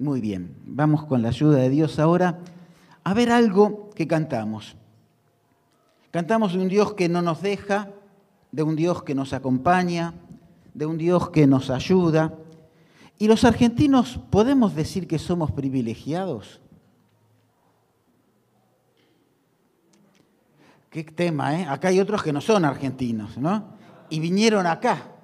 Muy bien, vamos con la ayuda de Dios ahora a ver algo que cantamos. Cantamos de un Dios que no nos deja, de un Dios que nos acompaña, de un Dios que nos ayuda. ¿Y los argentinos podemos decir que somos privilegiados? Qué tema, ¿eh? Acá hay otros que no son argentinos, ¿no? Y vinieron acá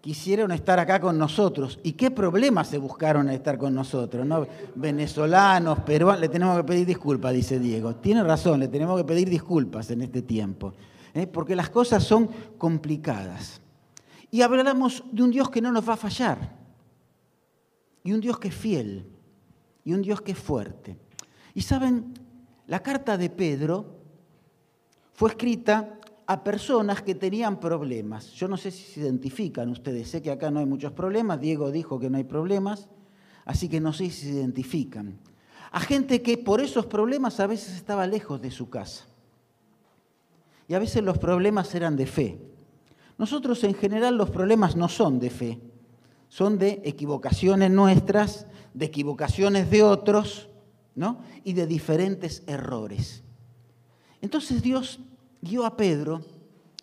quisieron estar acá con nosotros. ¿Y qué problemas se buscaron a estar con nosotros? ¿no? Venezolanos, peruanos, le tenemos que pedir disculpas, dice Diego. Tiene razón, le tenemos que pedir disculpas en este tiempo, ¿eh? porque las cosas son complicadas. Y hablamos de un Dios que no nos va a fallar, y un Dios que es fiel, y un Dios que es fuerte. Y saben, la carta de Pedro fue escrita a personas que tenían problemas. Yo no sé si se identifican ustedes, sé que acá no hay muchos problemas, Diego dijo que no hay problemas, así que no sé si se identifican. A gente que por esos problemas a veces estaba lejos de su casa. Y a veces los problemas eran de fe. Nosotros en general los problemas no son de fe, son de equivocaciones nuestras, de equivocaciones de otros, ¿no? Y de diferentes errores. Entonces Dios guió a Pedro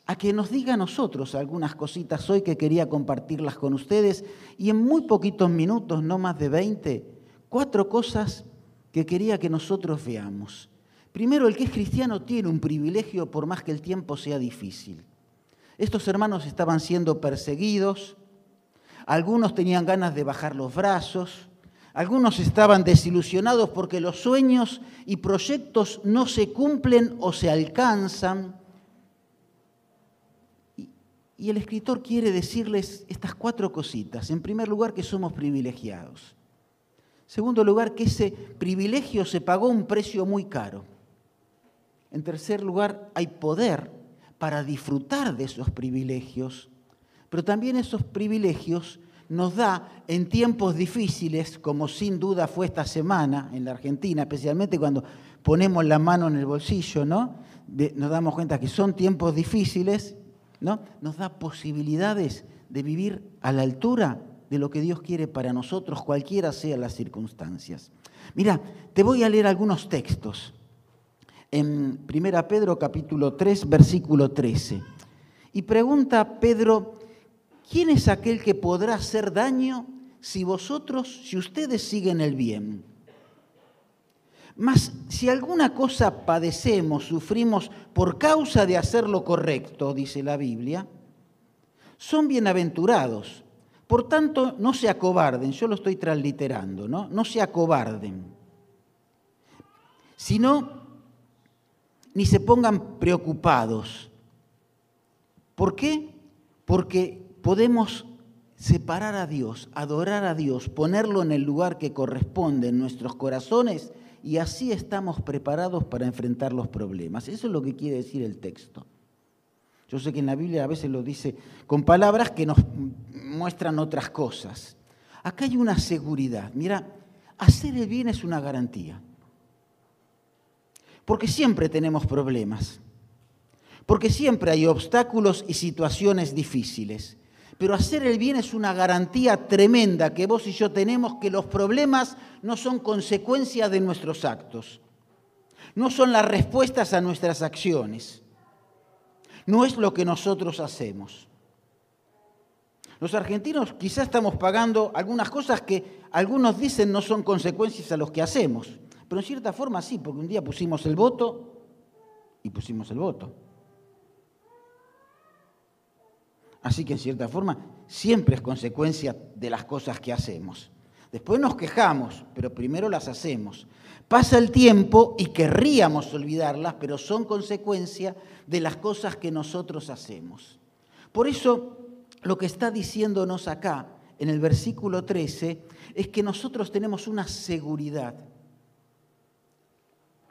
a que nos diga a nosotros algunas cositas hoy que quería compartirlas con ustedes y en muy poquitos minutos, no más de 20, cuatro cosas que quería que nosotros veamos. Primero, el que es cristiano tiene un privilegio por más que el tiempo sea difícil. Estos hermanos estaban siendo perseguidos, algunos tenían ganas de bajar los brazos, algunos estaban desilusionados porque los sueños y proyectos no se cumplen o se alcanzan. Y el escritor quiere decirles estas cuatro cositas. En primer lugar, que somos privilegiados. En segundo lugar, que ese privilegio se pagó un precio muy caro. En tercer lugar, hay poder para disfrutar de esos privilegios, pero también esos privilegios nos da en tiempos difíciles, como sin duda fue esta semana en la Argentina, especialmente cuando ponemos la mano en el bolsillo, ¿no? nos damos cuenta que son tiempos difíciles, ¿no? Nos da posibilidades de vivir a la altura de lo que Dios quiere para nosotros, cualquiera sean las circunstancias. Mira, te voy a leer algunos textos. En 1 Pedro capítulo 3, versículo 13. Y pregunta Pedro, ¿quién es aquel que podrá hacer daño si vosotros, si ustedes siguen el bien? Mas si alguna cosa padecemos, sufrimos por causa de hacer lo correcto, dice la Biblia, son bienaventurados. Por tanto, no se acobarden, yo lo estoy transliterando, ¿no? No se acobarden, sino ni se pongan preocupados. ¿Por qué? Porque podemos separar a Dios, adorar a Dios, ponerlo en el lugar que corresponde en nuestros corazones y así estamos preparados para enfrentar los problemas. Eso es lo que quiere decir el texto. Yo sé que en la Biblia a veces lo dice con palabras que nos muestran otras cosas. Acá hay una seguridad. Mira, hacer el bien es una garantía. Porque siempre tenemos problemas. Porque siempre hay obstáculos y situaciones difíciles. Pero hacer el bien es una garantía tremenda que vos y yo tenemos que los problemas no son consecuencia de nuestros actos, no son las respuestas a nuestras acciones, no es lo que nosotros hacemos. Los argentinos quizás estamos pagando algunas cosas que algunos dicen no son consecuencias a los que hacemos, pero en cierta forma sí, porque un día pusimos el voto y pusimos el voto. Así que en cierta forma siempre es consecuencia de las cosas que hacemos. Después nos quejamos, pero primero las hacemos. Pasa el tiempo y querríamos olvidarlas, pero son consecuencia de las cosas que nosotros hacemos. Por eso lo que está diciéndonos acá en el versículo 13 es que nosotros tenemos una seguridad,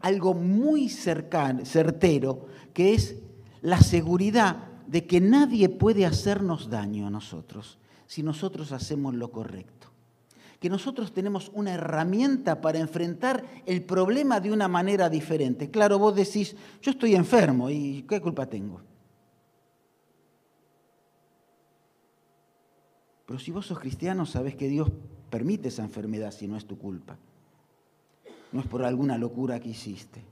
algo muy cercano, certero, que es la seguridad de que nadie puede hacernos daño a nosotros si nosotros hacemos lo correcto. Que nosotros tenemos una herramienta para enfrentar el problema de una manera diferente. Claro, vos decís, yo estoy enfermo y ¿qué culpa tengo? Pero si vos sos cristiano, sabés que Dios permite esa enfermedad si no es tu culpa. No es por alguna locura que hiciste.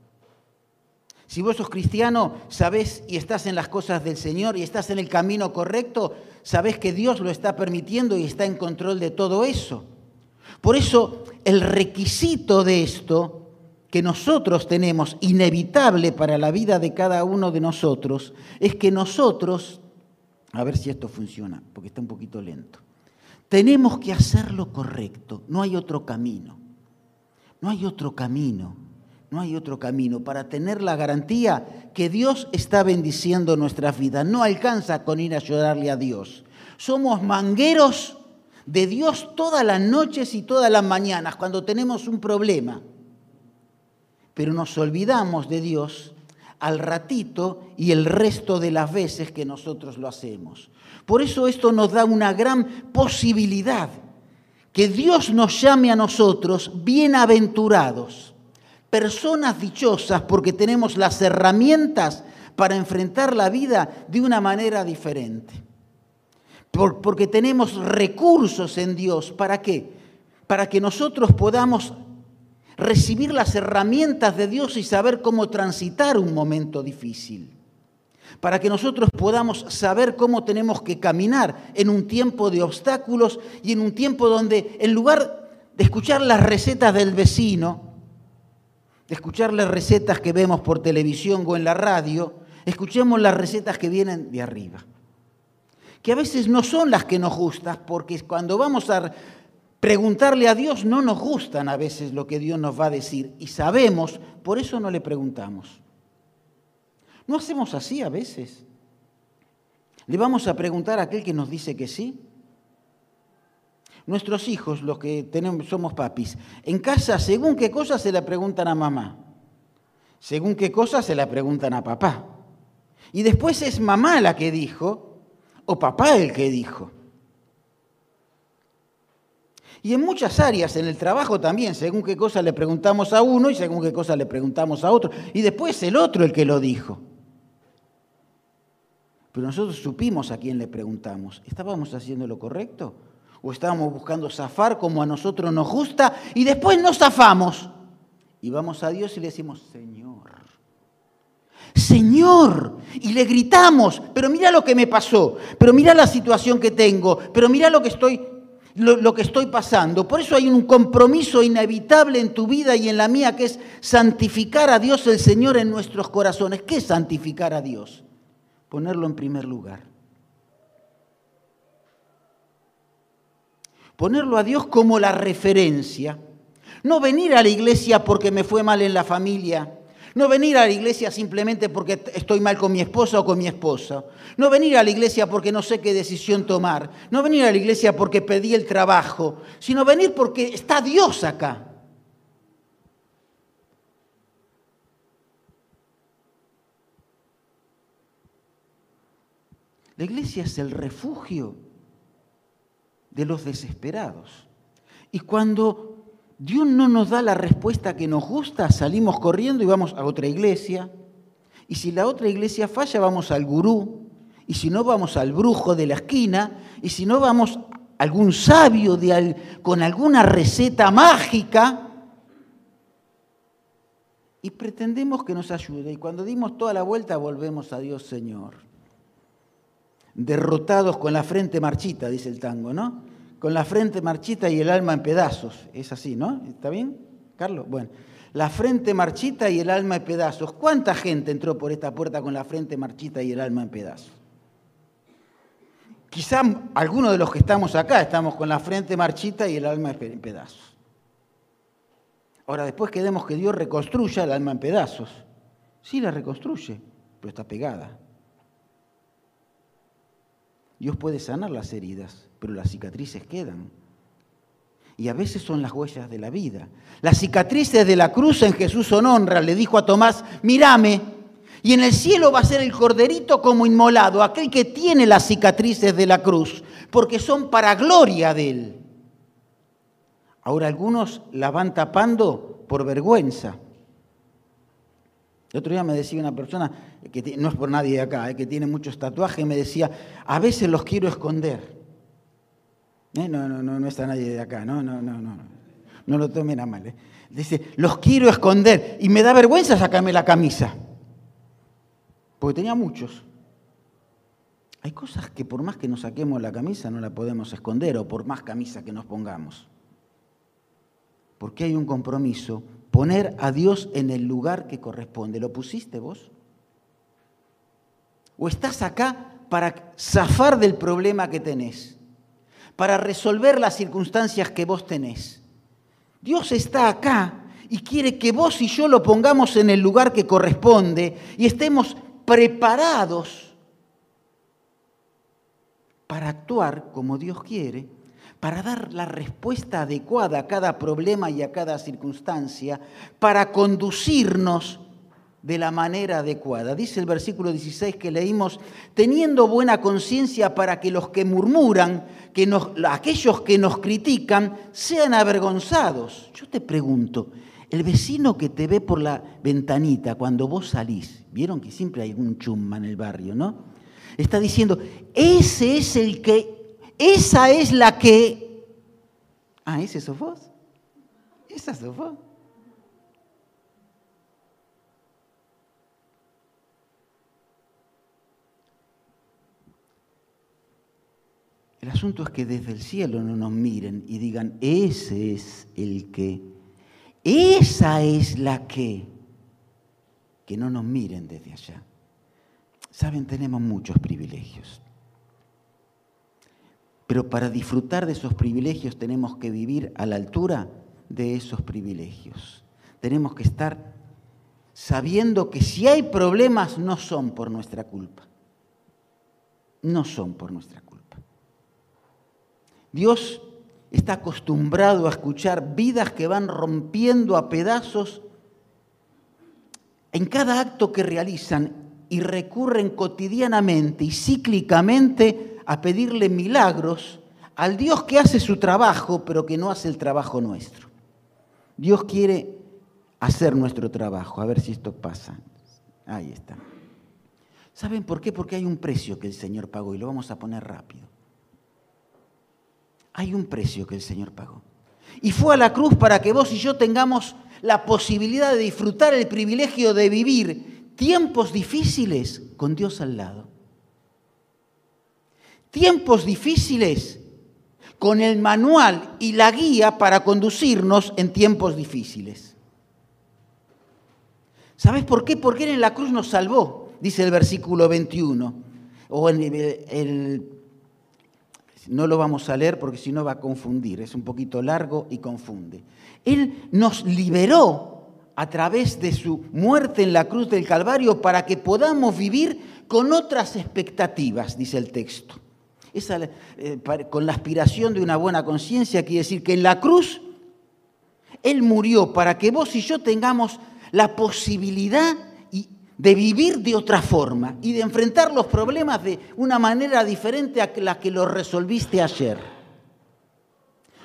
Si vos sos cristiano, sabés y estás en las cosas del Señor y estás en el camino correcto, sabés que Dios lo está permitiendo y está en control de todo eso. Por eso el requisito de esto que nosotros tenemos, inevitable para la vida de cada uno de nosotros, es que nosotros, a ver si esto funciona, porque está un poquito lento, tenemos que hacer lo correcto, no hay otro camino, no hay otro camino. No hay otro camino para tener la garantía que Dios está bendiciendo nuestras vidas. No alcanza con ir a llorarle a Dios. Somos mangueros de Dios todas las noches y todas las mañanas cuando tenemos un problema. Pero nos olvidamos de Dios al ratito y el resto de las veces que nosotros lo hacemos. Por eso esto nos da una gran posibilidad, que Dios nos llame a nosotros bienaventurados personas dichosas porque tenemos las herramientas para enfrentar la vida de una manera diferente. porque tenemos recursos en Dios. ¿Para qué? Para que nosotros podamos recibir las herramientas de Dios y saber cómo transitar un momento difícil. Para que nosotros podamos saber cómo tenemos que caminar en un tiempo de obstáculos y en un tiempo donde en lugar de escuchar las recetas del vecino, de escuchar las recetas que vemos por televisión o en la radio, escuchemos las recetas que vienen de arriba. Que a veces no son las que nos gustan, porque cuando vamos a preguntarle a Dios no nos gustan a veces lo que Dios nos va a decir y sabemos, por eso no le preguntamos. ¿No hacemos así a veces? ¿Le vamos a preguntar a aquel que nos dice que sí? Nuestros hijos, los que tenemos, somos papis, en casa, según qué cosas se le preguntan a mamá, según qué cosas se le preguntan a papá. Y después es mamá la que dijo o papá el que dijo. Y en muchas áreas, en el trabajo también, según qué cosa le preguntamos a uno y según qué cosa le preguntamos a otro. Y después el otro el que lo dijo. Pero nosotros supimos a quién le preguntamos. ¿Estábamos haciendo lo correcto? O estábamos buscando zafar como a nosotros nos gusta y después nos zafamos. Y vamos a Dios y le decimos, Señor, Señor, y le gritamos, pero mira lo que me pasó, pero mira la situación que tengo, pero mira lo que estoy lo, lo, que estoy pasando. Por eso hay un compromiso inevitable en tu vida y en la mía que es santificar a Dios el Señor en nuestros corazones. ¿Qué es santificar a Dios? Ponerlo en primer lugar. Ponerlo a Dios como la referencia. No venir a la iglesia porque me fue mal en la familia. No venir a la iglesia simplemente porque estoy mal con mi esposa o con mi esposa. No venir a la iglesia porque no sé qué decisión tomar. No venir a la iglesia porque pedí el trabajo, sino venir porque está Dios acá. La iglesia es el refugio de los desesperados. Y cuando Dios no nos da la respuesta que nos gusta, salimos corriendo y vamos a otra iglesia. Y si la otra iglesia falla, vamos al gurú. Y si no, vamos al brujo de la esquina. Y si no, vamos a algún sabio de con alguna receta mágica. Y pretendemos que nos ayude. Y cuando dimos toda la vuelta, volvemos a Dios Señor derrotados con la frente marchita, dice el tango, ¿no? Con la frente marchita y el alma en pedazos. Es así, ¿no? ¿Está bien, Carlos? Bueno, la frente marchita y el alma en pedazos. ¿Cuánta gente entró por esta puerta con la frente marchita y el alma en pedazos? Quizá algunos de los que estamos acá estamos con la frente marchita y el alma en pedazos. Ahora, después queremos que Dios reconstruya el alma en pedazos. Sí, la reconstruye, pero está pegada. Dios puede sanar las heridas, pero las cicatrices quedan. Y a veces son las huellas de la vida. Las cicatrices de la cruz en Jesús son honra. Le dijo a Tomás, mírame. Y en el cielo va a ser el corderito como inmolado, aquel que tiene las cicatrices de la cruz, porque son para gloria de él. Ahora algunos la van tapando por vergüenza. El otro día me decía una persona, que no es por nadie de acá, eh, que tiene muchos tatuajes, me decía, a veces los quiero esconder. Eh, no, no, no, no está nadie de acá, no, no, no, no. No lo tomen a mal. ¿eh? Dice, los quiero esconder y me da vergüenza sacarme la camisa. Porque tenía muchos. Hay cosas que por más que nos saquemos la camisa no la podemos esconder o por más camisa que nos pongamos. Porque hay un compromiso, poner a Dios en el lugar que corresponde. ¿Lo pusiste vos? ¿O estás acá para zafar del problema que tenés? Para resolver las circunstancias que vos tenés. Dios está acá y quiere que vos y yo lo pongamos en el lugar que corresponde y estemos preparados para actuar como Dios quiere, para dar la respuesta adecuada a cada problema y a cada circunstancia, para conducirnos de la manera adecuada. Dice el versículo 16 que leímos, teniendo buena conciencia para que los que murmuran, que aquellos que nos critican, sean avergonzados. Yo te pregunto, el vecino que te ve por la ventanita cuando vos salís, vieron que siempre hay un chumma en el barrio, ¿no? Está diciendo, ese es el que, esa es la que... Ah, ese sos vos. Esa sos vos. El asunto es que desde el cielo no nos miren y digan, ese es el que, esa es la que, que no nos miren desde allá. Saben, tenemos muchos privilegios. Pero para disfrutar de esos privilegios tenemos que vivir a la altura de esos privilegios. Tenemos que estar sabiendo que si hay problemas no son por nuestra culpa. No son por nuestra culpa. Dios está acostumbrado a escuchar vidas que van rompiendo a pedazos en cada acto que realizan y recurren cotidianamente y cíclicamente a pedirle milagros al Dios que hace su trabajo, pero que no hace el trabajo nuestro. Dios quiere hacer nuestro trabajo, a ver si esto pasa. Ahí está. ¿Saben por qué? Porque hay un precio que el Señor pagó y lo vamos a poner rápido. Hay un precio que el Señor pagó. Y fue a la cruz para que vos y yo tengamos la posibilidad de disfrutar el privilegio de vivir tiempos difíciles con Dios al lado. Tiempos difíciles con el manual y la guía para conducirnos en tiempos difíciles. ¿Sabes por qué? Porque Él en la cruz nos salvó, dice el versículo 21, o el, no lo vamos a leer porque si no va a confundir, es un poquito largo y confunde. Él nos liberó a través de su muerte en la cruz del Calvario para que podamos vivir con otras expectativas, dice el texto. Eh, con la aspiración de una buena conciencia quiere decir que en la cruz Él murió para que vos y yo tengamos la posibilidad de vivir de otra forma y de enfrentar los problemas de una manera diferente a la que los resolviste ayer.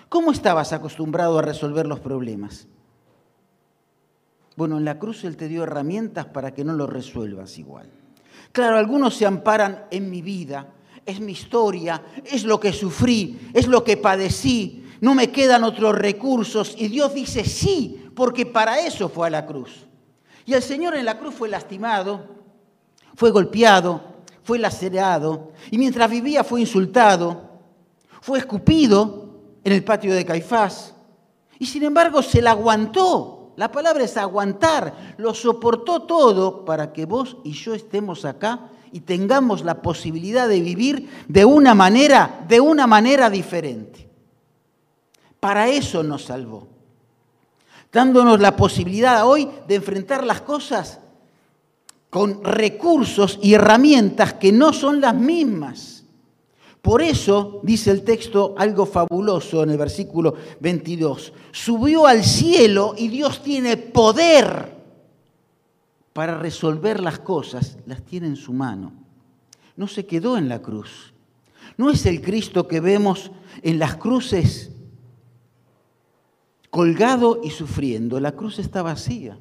¿Cómo estabas acostumbrado a resolver los problemas? Bueno, en la cruz Él te dio herramientas para que no los resuelvas igual. Claro, algunos se amparan en mi vida, es mi historia, es lo que sufrí, es lo que padecí, no me quedan otros recursos y Dios dice sí, porque para eso fue a la cruz. Y el Señor en la cruz fue lastimado, fue golpeado, fue lacerado, y mientras vivía fue insultado, fue escupido en el patio de Caifás, y sin embargo se la aguantó. La palabra es aguantar, lo soportó todo para que vos y yo estemos acá y tengamos la posibilidad de vivir de una manera, de una manera diferente. Para eso nos salvó dándonos la posibilidad hoy de enfrentar las cosas con recursos y herramientas que no son las mismas. Por eso dice el texto algo fabuloso en el versículo 22. Subió al cielo y Dios tiene poder para resolver las cosas, las tiene en su mano. No se quedó en la cruz. No es el Cristo que vemos en las cruces colgado y sufriendo. La cruz está vacía.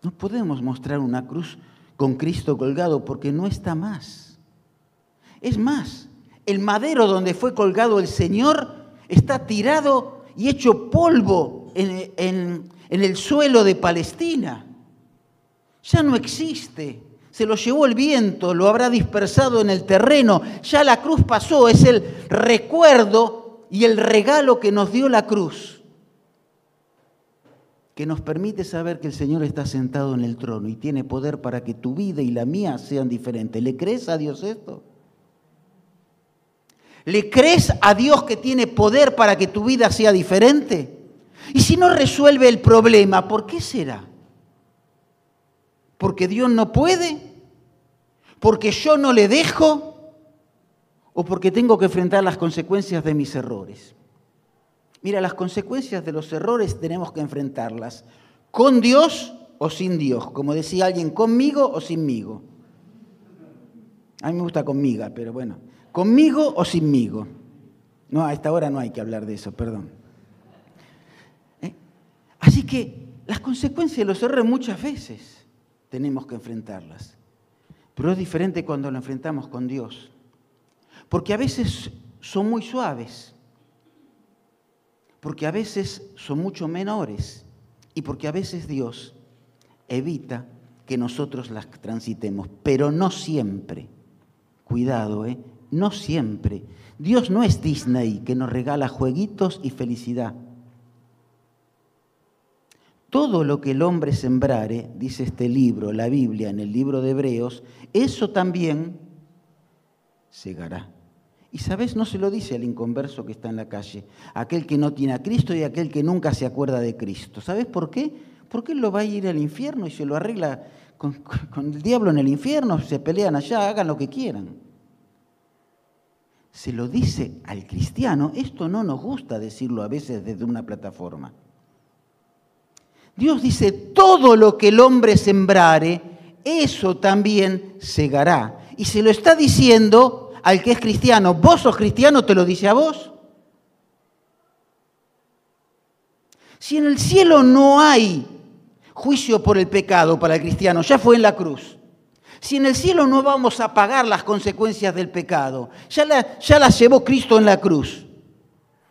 No podemos mostrar una cruz con Cristo colgado porque no está más. Es más, El madero donde fue colgado el Señor está tirado y hecho polvo en, el suelo de Palestina. Ya no existe. Se lo llevó el viento, lo habrá dispersado en el terreno. Ya la cruz pasó, es el recuerdo y el regalo que nos dio la cruz, que nos permite saber que el Señor está sentado en el trono y tiene poder para que tu vida y la mía sean diferentes. ¿Le crees a Dios esto? ¿Le crees a Dios que tiene poder para que tu vida sea diferente? Y si no resuelve el problema, ¿por qué será? ¿Porque Dios no puede? ¿Porque yo no le dejo? ¿O porque tengo que enfrentar las consecuencias de mis errores? Mira, las consecuencias de los errores tenemos que enfrentarlas con Dios o sin Dios. Como decía alguien, conmigo o sinmigo. A mí me gusta conmigo, pero bueno. ¿Conmigo o sinmigo? No, a esta hora no hay que hablar de eso, perdón. ¿Eh? Así que las consecuencias de los errores muchas veces tenemos que enfrentarlas. Pero es diferente cuando lo enfrentamos con Dios. Porque a veces son muy suaves. Porque a veces son mucho menores. Y porque a veces Dios evita que nosotros las transitemos. Pero no siempre. Cuidado, ¿eh? No siempre. Dios no es Disney que nos regala jueguitos y felicidad. Todo lo que el hombre sembrare, dice este libro, la Biblia, en el libro de Hebreos, eso también segará. Y sabes, no se lo dice al inconverso que está en la calle, aquel que no tiene a Cristo y aquel que nunca se acuerda de Cristo. ¿Sabes por qué? Porque él lo va a ir al infierno y se lo arregla con, con el diablo en el infierno, se pelean allá, hagan lo que quieran se lo dice al cristiano, esto no nos gusta decirlo a veces desde una plataforma. Dios dice, todo lo que el hombre sembrare, eso también segará. Y se lo está diciendo al que es cristiano. ¿Vos sos cristiano? ¿Te lo dice a vos? Si en el cielo no hay juicio por el pecado para el cristiano, ya fue en la cruz. Si en el cielo no vamos a pagar las consecuencias del pecado, ya, ya las llevó Cristo en la cruz.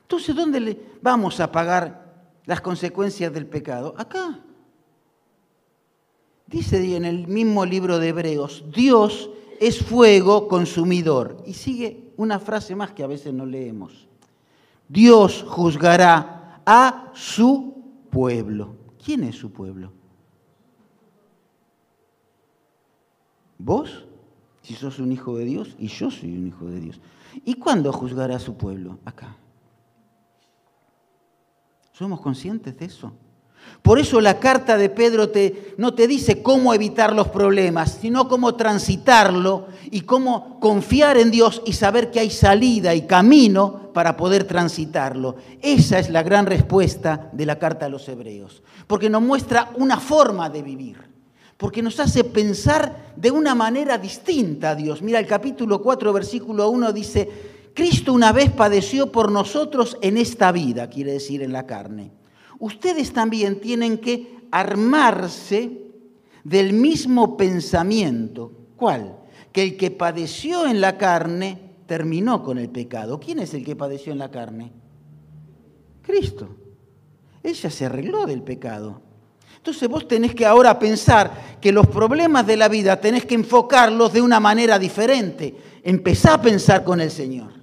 Entonces, ¿dónde le vamos a pagar las consecuencias del pecado? Acá. Dice en el mismo libro de Hebreos, Dios es fuego consumidor. Y sigue una frase más que a veces no leemos. Dios juzgará a su pueblo. ¿Quién es su pueblo? Vos, si sos un hijo de Dios, y yo soy un hijo de Dios. ¿Y cuándo juzgará a su pueblo? Acá. ¿Somos conscientes de eso? Por eso la carta de Pedro te, no te dice cómo evitar los problemas, sino cómo transitarlo y cómo confiar en Dios y saber que hay salida y camino para poder transitarlo. Esa es la gran respuesta de la carta a los hebreos, porque nos muestra una forma de vivir porque nos hace pensar de una manera distinta a Dios. Mira, el capítulo 4, versículo 1 dice, Cristo una vez padeció por nosotros en esta vida, quiere decir en la carne. Ustedes también tienen que armarse del mismo pensamiento. ¿Cuál? Que el que padeció en la carne terminó con el pecado. ¿Quién es el que padeció en la carne? Cristo. Ella se arregló del pecado. Entonces vos tenés que ahora pensar que los problemas de la vida tenés que enfocarlos de una manera diferente. Empezá a pensar con el Señor.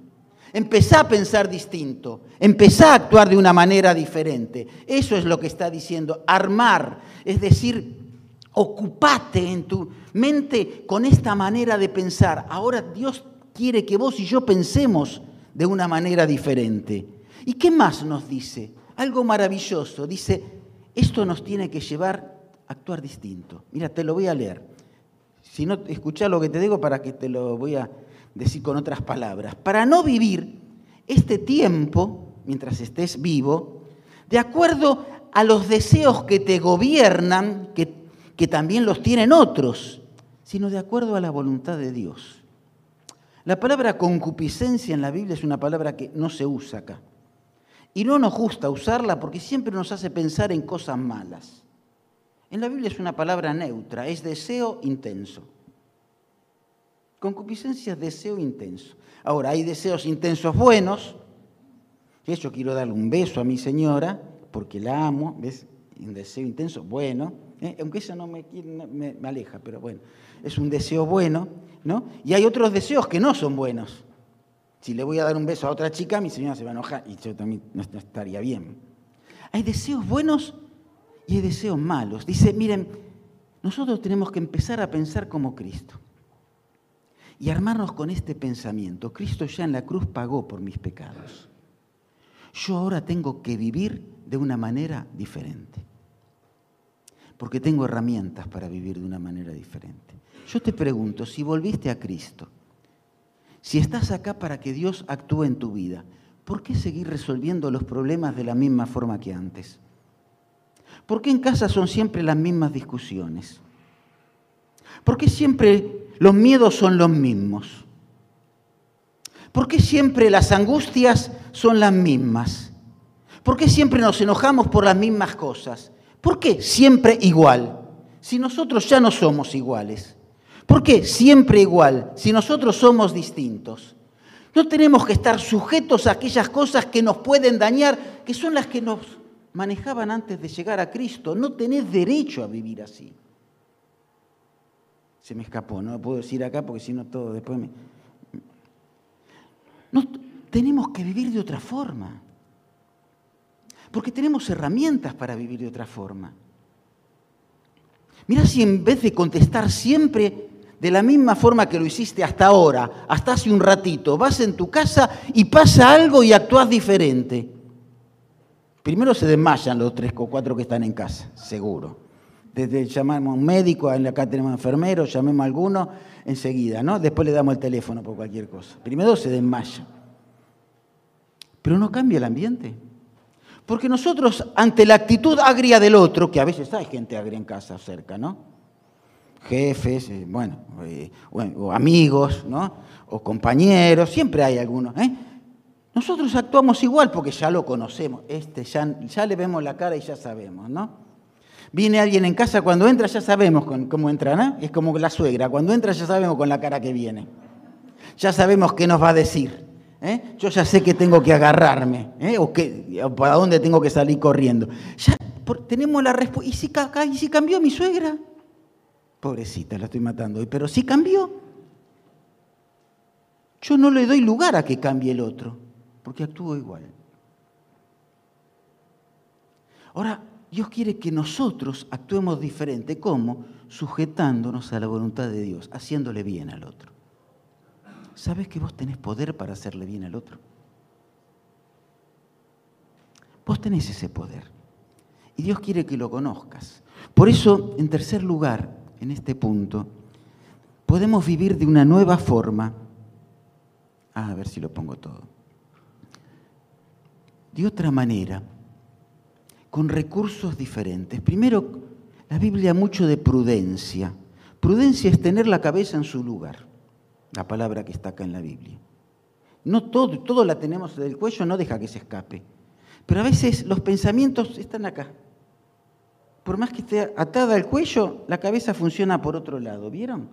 Empezá a pensar distinto. Empezá a actuar de una manera diferente. Eso es lo que está diciendo. Armar, es decir, ocupate en tu mente con esta manera de pensar. Ahora Dios quiere que vos y yo pensemos de una manera diferente. ¿Y qué más nos dice? Algo maravilloso. Dice, esto nos tiene que llevar a actuar distinto. Mira, te lo voy a leer. Si no, escucha lo que te digo para que te lo voy a decir con otras palabras. Para no vivir este tiempo, mientras estés vivo, de acuerdo a los deseos que te gobiernan, que, que también los tienen otros, sino de acuerdo a la voluntad de Dios. La palabra concupiscencia en la Biblia es una palabra que no se usa acá. Y no nos gusta usarla porque siempre nos hace pensar en cosas malas. En la Biblia es una palabra neutra, es deseo intenso. Concupiscencia es deseo intenso. Ahora, hay deseos intensos buenos. Yo quiero darle un beso a mi señora porque la amo, ¿ves? Un deseo intenso, bueno. ¿eh? Aunque eso no me aleja, pero bueno, es un deseo bueno, ¿no? Y hay otros deseos que no son buenos. Si le voy a dar un beso a otra chica, mi señora se va a enojar y yo también no estaría bien. Hay deseos buenos y hay deseos malos. Dice, miren, nosotros tenemos que empezar a pensar como Cristo y armarnos con este pensamiento. Cristo ya en la cruz pagó por mis pecados. Yo ahora tengo que vivir de una manera diferente. Porque tengo herramientas para vivir de una manera diferente. Yo te pregunto, si volviste a Cristo, si estás acá para que Dios actúe en tu vida, ¿por qué seguir resolviendo los problemas de la misma forma que antes? ¿Por qué en casa son siempre las mismas discusiones? ¿Por qué siempre los miedos son los mismos? ¿Por qué siempre las angustias son las mismas? ¿Por qué siempre nos enojamos por las mismas cosas? ¿Por qué siempre igual? Si nosotros ya no somos iguales. ¿Por qué siempre igual si nosotros somos distintos? No tenemos que estar sujetos a aquellas cosas que nos pueden dañar, que son las que nos manejaban antes de llegar a Cristo. No tenés derecho a vivir así. Se me escapó, no lo puedo decir acá porque si no todo después me... Tenemos que vivir de otra forma. Porque tenemos herramientas para vivir de otra forma. Mira si en vez de contestar siempre de la misma forma que lo hiciste hasta ahora, hasta hace un ratito, vas en tu casa y pasa algo y actúas diferente. Primero se desmayan los tres o cuatro que están en casa, seguro. Desde llamamos a un médico, acá tenemos enfermeros, llamemos a alguno enseguida, ¿no? Después le damos el teléfono por cualquier cosa. Primero se desmaya. Pero no cambia el ambiente. Porque nosotros, ante la actitud agria del otro, que a veces hay gente agria en casa cerca, ¿no? jefes, eh, eh, bueno, o amigos, ¿no? o compañeros, siempre hay algunos. ¿eh? Nosotros actuamos igual porque ya lo conocemos, este, ya, ya, le vemos la cara y ya sabemos, ¿no? Viene alguien en casa, cuando entra ya sabemos cómo entra, ¿no? Es como la suegra, cuando entra ya sabemos con la cara que viene. Ya sabemos qué nos va a decir. Yo ya sé que tengo que agarrarme, o, que, para dónde tengo que salir corriendo. Ya tenemos la respuesta. ¿Y si cambió mi suegra? Pobrecita, la estoy matando hoy, pero sí cambió. Yo no le doy lugar a que cambie el otro, porque actúo igual. Ahora, Dios quiere que nosotros actuemos diferente. ¿Cómo? Sujetándonos a la voluntad de Dios, haciéndole bien al otro. ¿Sabes que vos tenés poder para hacerle bien al otro? Vos tenés ese poder. Y Dios quiere que lo conozcas. Por eso, en tercer lugar, en este punto, podemos vivir de una nueva forma. Ah, a ver si lo pongo todo. De otra manera, con recursos diferentes. Primero, la Biblia mucho de prudencia. Prudencia es tener la cabeza en su lugar, la palabra que está acá en la Biblia. No todo, todo la tenemos del cuello, no deja que se escape. Pero a veces los pensamientos están acá por más que esté atada al cuello, la cabeza funciona por otro lado. ¿Vieron?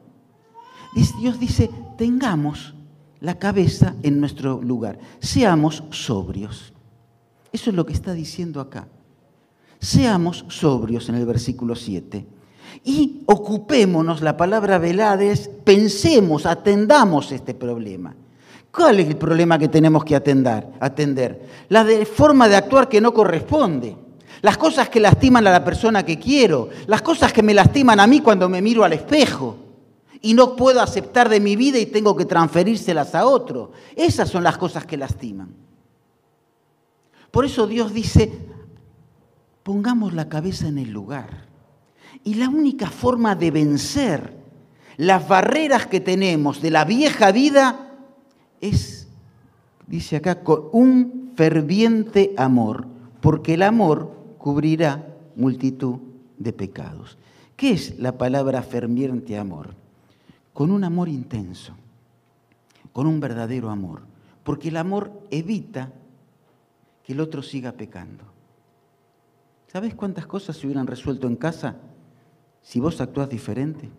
Dios dice, tengamos la cabeza en nuestro lugar, seamos sobrios. Eso es lo que está diciendo acá. Seamos sobrios en el versículo 7. Y ocupémonos, la palabra velades, pensemos, atendamos este problema. ¿Cuál es el problema que tenemos que atender? atender? La de forma de actuar que no corresponde las cosas que lastiman a la persona que quiero, las cosas que me lastiman a mí cuando me miro al espejo y no puedo aceptar de mi vida y tengo que transferírselas a otro. Esas son las cosas que lastiman. Por eso Dios dice, pongamos la cabeza en el lugar. Y la única forma de vencer las barreras que tenemos de la vieja vida es, dice acá, con un ferviente amor, porque el amor cubrirá multitud de pecados. ¿Qué es la palabra ferviente amor? Con un amor intenso, con un verdadero amor, porque el amor evita que el otro siga pecando. ¿Sabes cuántas cosas se hubieran resuelto en casa si vos actuás diferente?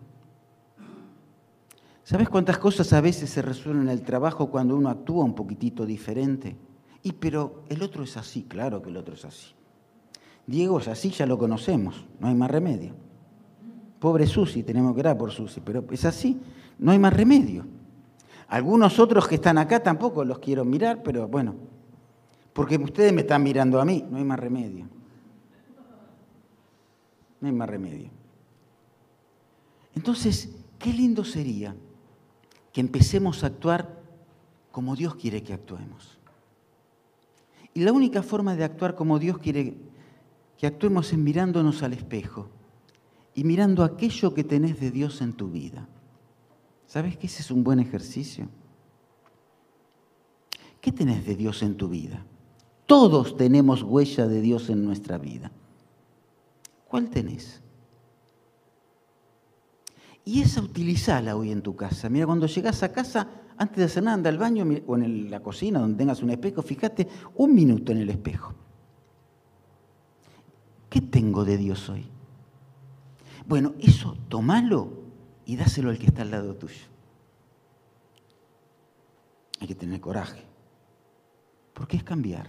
¿Sabes cuántas cosas a veces se resuelven en el trabajo cuando uno actúa un poquitito diferente? Y pero el otro es así, claro que el otro es así. Diego es así, ya lo conocemos, no hay más remedio. Pobre Susi, tenemos que orar por Susi, pero es así, no hay más remedio. Algunos otros que están acá tampoco los quiero mirar, pero bueno, porque ustedes me están mirando a mí, no hay más remedio. No hay más remedio. Entonces, qué lindo sería que empecemos a actuar como Dios quiere que actuemos. Y la única forma de actuar como Dios quiere que actuemos es mirándonos al espejo y mirando aquello que tenés de Dios en tu vida. ¿Sabes que ese es un buen ejercicio? ¿Qué tenés de Dios en tu vida? Todos tenemos huella de Dios en nuestra vida. ¿Cuál tenés? Y esa utilizala hoy en tu casa. Mira, cuando llegas a casa, antes de hacer nada, anda al baño o en la cocina donde tengas un espejo, fíjate un minuto en el espejo. ¿Qué tengo de Dios hoy? Bueno, eso tomalo y dáselo al que está al lado tuyo. Hay que tener coraje, porque es cambiar.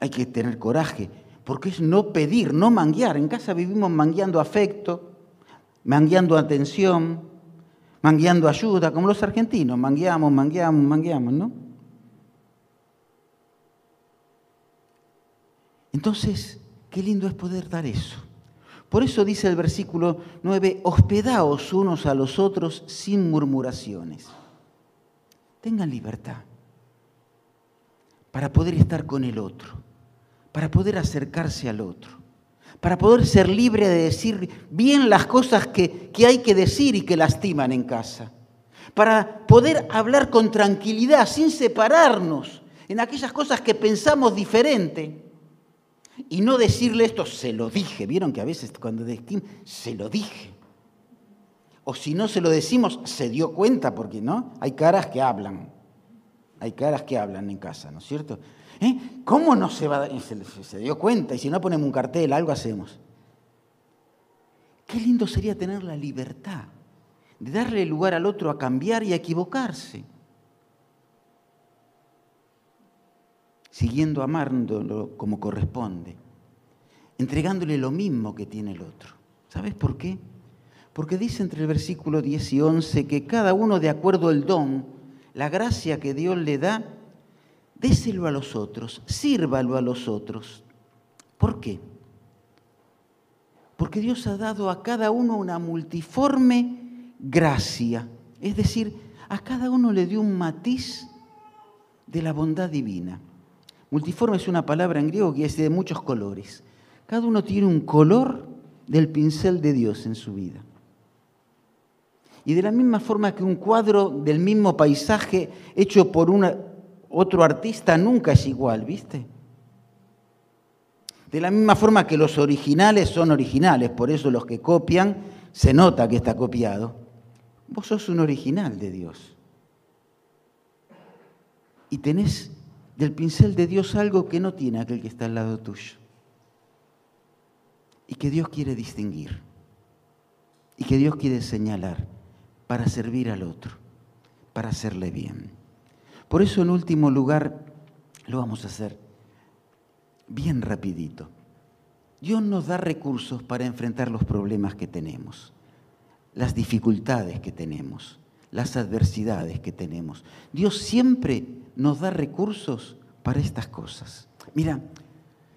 Hay que tener coraje, porque es no pedir, no manguear. En casa vivimos mangueando afecto, mangueando atención, mangueando ayuda, como los argentinos, mangueamos, mangueamos, mangueamos, ¿no? Entonces, qué lindo es poder dar eso. Por eso dice el versículo 9, hospedaos unos a los otros sin murmuraciones. Tengan libertad para poder estar con el otro, para poder acercarse al otro, para poder ser libre de decir bien las cosas que, que hay que decir y que lastiman en casa, para poder hablar con tranquilidad, sin separarnos en aquellas cosas que pensamos diferente y no decirle esto, se lo dije. Vieron que a veces cuando decimos, se lo dije. O si no se lo decimos, se dio cuenta, porque no, hay caras que hablan. Hay caras que hablan en casa, ¿no es cierto? ¿Eh? ¿Cómo no se va a se, se dio cuenta, y si no ponemos un cartel, algo hacemos. Qué lindo sería tener la libertad de darle lugar al otro a cambiar y a equivocarse. siguiendo amándolo como corresponde, entregándole lo mismo que tiene el otro. ¿Sabes por qué? Porque dice entre el versículo 10 y 11 que cada uno de acuerdo al don, la gracia que Dios le da, déselo a los otros, sírvalo a los otros. ¿Por qué? Porque Dios ha dado a cada uno una multiforme gracia. Es decir, a cada uno le dio un matiz de la bondad divina. Multiforme es una palabra en griego que es de muchos colores. Cada uno tiene un color del pincel de Dios en su vida. Y de la misma forma que un cuadro del mismo paisaje hecho por otro artista nunca es igual, ¿viste? De la misma forma que los originales son originales, por eso los que copian se nota que está copiado. Vos sos un original de Dios. Y tenés del pincel de Dios algo que no tiene aquel que está al lado tuyo. Y que Dios quiere distinguir. Y que Dios quiere señalar para servir al otro, para hacerle bien. Por eso en último lugar lo vamos a hacer bien rapidito. Dios nos da recursos para enfrentar los problemas que tenemos, las dificultades que tenemos, las adversidades que tenemos. Dios siempre nos da recursos para estas cosas. Mira,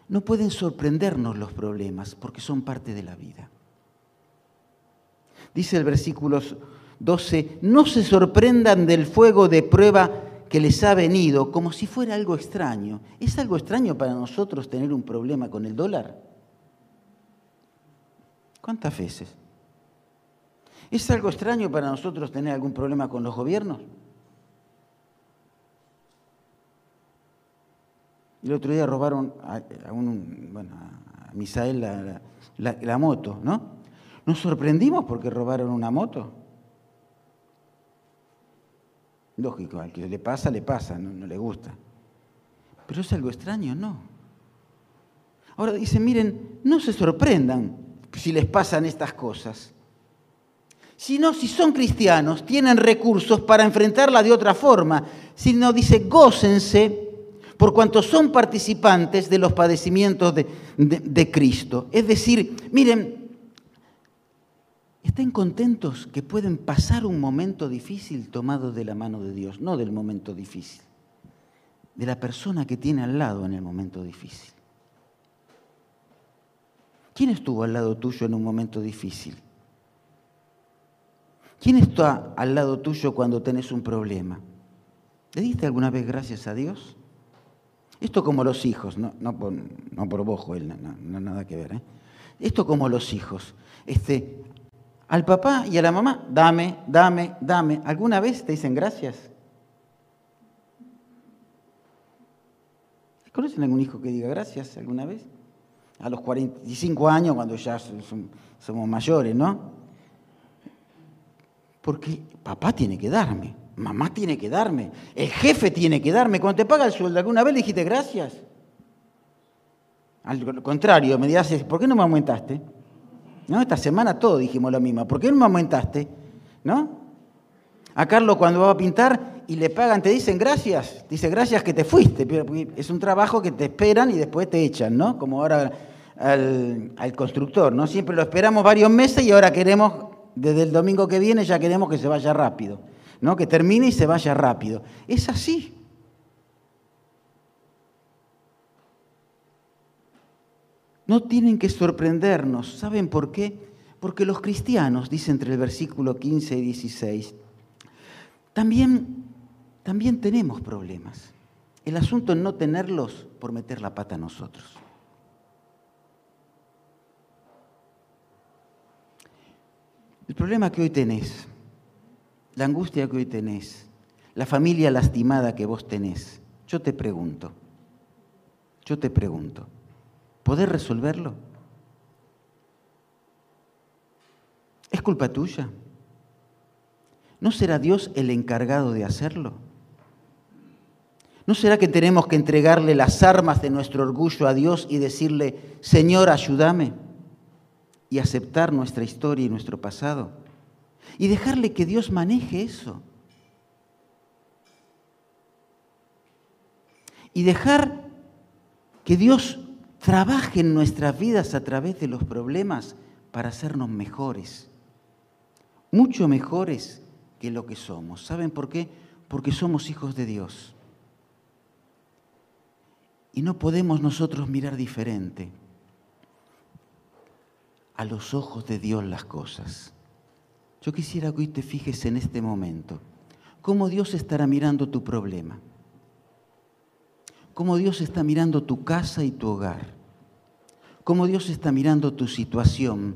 no pueden sorprendernos los problemas porque son parte de la vida. Dice el versículo 12, no se sorprendan del fuego de prueba que les ha venido como si fuera algo extraño. ¿Es algo extraño para nosotros tener un problema con el dólar? ¿Cuántas veces? ¿Es algo extraño para nosotros tener algún problema con los gobiernos? El otro día robaron a, un, Misael la, moto, ¿no? Nos sorprendimos porque robaron una moto. Lógico, al que le pasa, le pasa, no, no le gusta. Pero es algo extraño, ¿no? Ahora dicen, miren, no se sorprendan si les pasan estas cosas. sino si son cristianos, tienen recursos para enfrentarla de otra forma, sino dice, gócense por cuanto son participantes de los padecimientos de, de Cristo. Es decir, miren, estén contentos que pueden pasar un momento difícil tomado de la mano de Dios, no del momento difícil, de la persona que tiene al lado en el momento difícil. ¿Quién estuvo al lado tuyo en un momento difícil? ¿Quién está al lado tuyo cuando tenés un problema? ¿Le diste alguna vez gracias a Dios? Esto como los hijos, no, no, por, no por no, nada que ver. ¿eh? Esto como los hijos. Este, al papá y a la mamá, dame, dame, dame. ¿Alguna vez te dicen gracias? ¿Conocen algún hijo que diga gracias alguna vez? A los 45 años, cuando ya somos mayores, ¿no? Porque papá tiene que darme. Mamá tiene que darme, el jefe tiene que darme. Cuando te paga el sueldo, ¿alguna vez le dijiste gracias? Al contrario, me dirás, ¿por qué no me aumentaste? ¿No? Esta semana todos dijimos lo mismo. ¿Por qué no me aumentaste? ¿No? A Carlos cuando va a pintar y le pagan, te dicen gracias. Dice gracias que te fuiste. Es un trabajo que te esperan y después te echan, ¿no? Como ahora al, al constructor, ¿no? Siempre lo esperamos varios meses y ahora queremos, desde el domingo que viene ya queremos que se vaya rápido. ¿no? que termine y se vaya rápido. Es así. No tienen que sorprendernos. ¿Saben por qué? Porque los cristianos, dice entre el versículo 15 y 16, también, también tenemos problemas. El asunto es no tenerlos por meter la pata a nosotros. El problema que hoy tenés la angustia que hoy tenés, la familia lastimada que vos tenés, yo te pregunto, yo te pregunto, ¿podés resolverlo? ¿Es culpa tuya? ¿No será Dios el encargado de hacerlo? ¿No será que tenemos que entregarle las armas de nuestro orgullo a Dios y decirle, Señor, ayúdame? Y aceptar nuestra historia y nuestro pasado y dejarle que Dios maneje eso. Y dejar que Dios trabaje en nuestras vidas a través de los problemas para hacernos mejores, mucho mejores que lo que somos. ¿Saben por qué? Porque somos hijos de Dios. Y no podemos nosotros mirar diferente a los ojos de Dios las cosas. Yo quisiera que hoy te fijes en este momento, cómo Dios estará mirando tu problema, cómo Dios está mirando tu casa y tu hogar, cómo Dios está mirando tu situación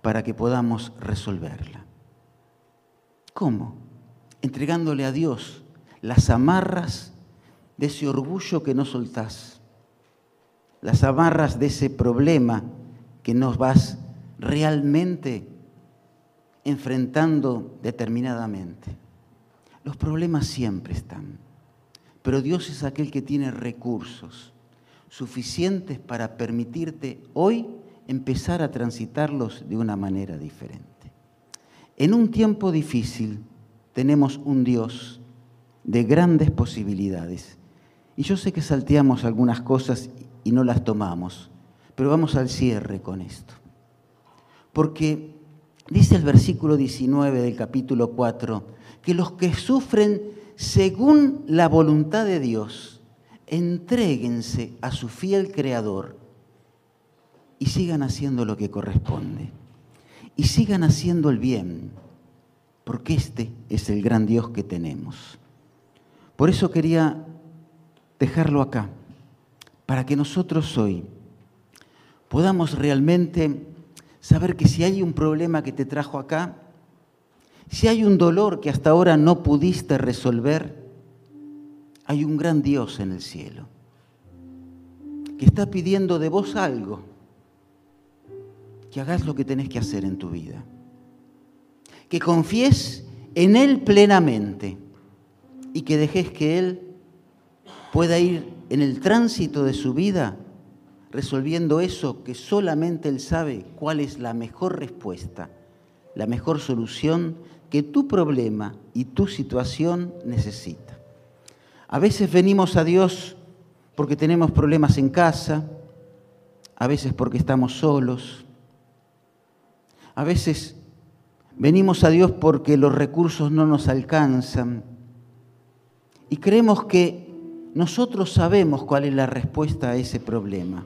para que podamos resolverla. ¿Cómo? Entregándole a Dios las amarras de ese orgullo que no soltás, las amarras de ese problema que no vas realmente enfrentando determinadamente. Los problemas siempre están, pero Dios es aquel que tiene recursos suficientes para permitirte hoy empezar a transitarlos de una manera diferente. En un tiempo difícil tenemos un Dios de grandes posibilidades. Y yo sé que salteamos algunas cosas y no las tomamos, pero vamos al cierre con esto. Porque Dice el versículo 19 del capítulo 4 que los que sufren según la voluntad de Dios, entréguense a su fiel Creador y sigan haciendo lo que corresponde. Y sigan haciendo el bien, porque este es el gran Dios que tenemos. Por eso quería dejarlo acá, para que nosotros hoy podamos realmente saber que si hay un problema que te trajo acá, si hay un dolor que hasta ahora no pudiste resolver, hay un gran Dios en el cielo que está pidiendo de vos algo, que hagas lo que tenés que hacer en tu vida, que confíes en Él plenamente y que dejes que Él pueda ir en el tránsito de su vida resolviendo eso que solamente Él sabe cuál es la mejor respuesta la mejor solución que tu problema y tu situación necesita. A veces venimos a Dios porque tenemos problemas en casa, a veces porque estamos solos, a veces venimos a Dios porque los recursos no nos alcanzan y creemos que nosotros sabemos cuál es la respuesta a ese problema.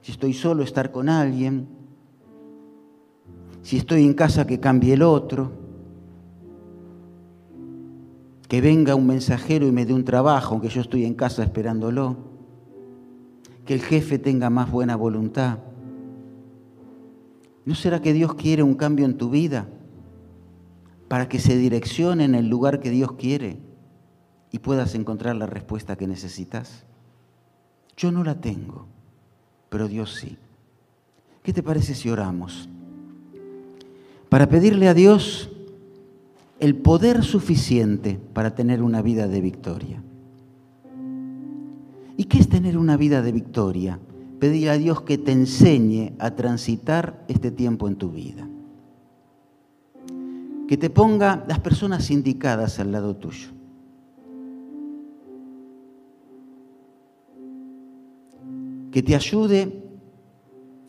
Si estoy solo, estar con alguien. Si estoy en casa, que cambie el otro. Que venga un mensajero y me dé un trabajo, aunque yo estoy en casa esperándolo. Que el jefe tenga más buena voluntad. ¿No será que Dios quiere un cambio en tu vida para que se direccione en el lugar que Dios quiere? y puedas encontrar la respuesta que necesitas? Yo no la tengo, pero Dios sí. ¿Qué te parece si oramos? Para pedirle a Dios el poder suficiente para tener una vida de victoria. ¿Y qué es tener una vida de victoria? Pedir a Dios que te enseñe a transitar este tiempo en tu vida. Que te ponga las personas indicadas al lado tuyo. que te ayude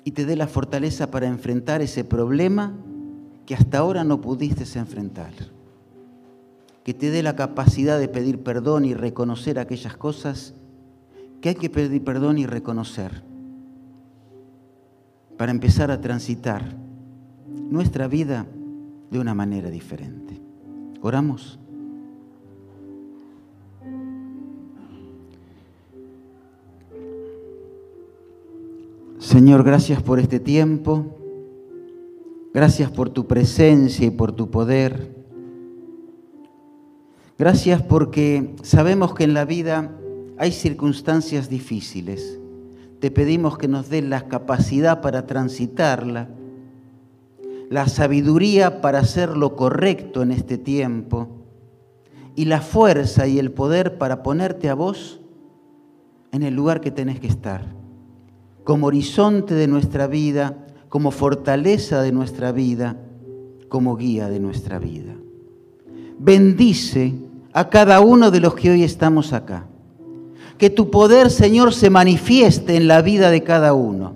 y te dé la fortaleza para enfrentar ese problema que hasta ahora no pudiste enfrentar. Que te dé la capacidad de pedir perdón y reconocer aquellas cosas que hay que pedir perdón y reconocer para empezar a transitar nuestra vida de una manera diferente. ¿Oramos? Señor, gracias por este tiempo. Gracias por tu presencia y por tu poder. Gracias porque sabemos que en la vida hay circunstancias difíciles. Te pedimos que nos des la capacidad para transitarla, la sabiduría para hacer lo correcto en este tiempo y la fuerza y el poder para ponerte a vos en el lugar que tenés que estar como horizonte de nuestra vida, como fortaleza de nuestra vida, como guía de nuestra vida. Bendice a cada uno de los que hoy estamos acá. Que tu poder, Señor, se manifieste en la vida de cada uno.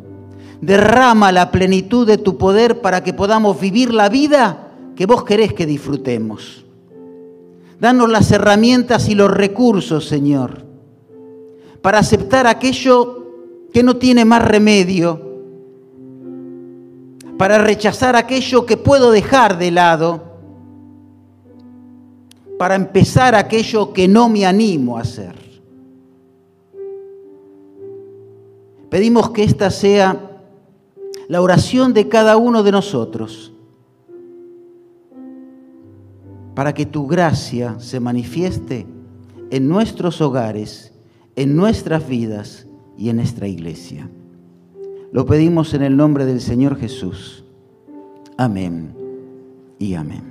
Derrama la plenitud de tu poder para que podamos vivir la vida que vos querés que disfrutemos. Danos las herramientas y los recursos, Señor, para aceptar aquello que no tiene más remedio, para rechazar aquello que puedo dejar de lado, para empezar aquello que no me animo a hacer. Pedimos que esta sea la oración de cada uno de nosotros, para que tu gracia se manifieste en nuestros hogares, en nuestras vidas y en nuestra iglesia. Lo pedimos en el nombre del Señor Jesús. Amén y amén.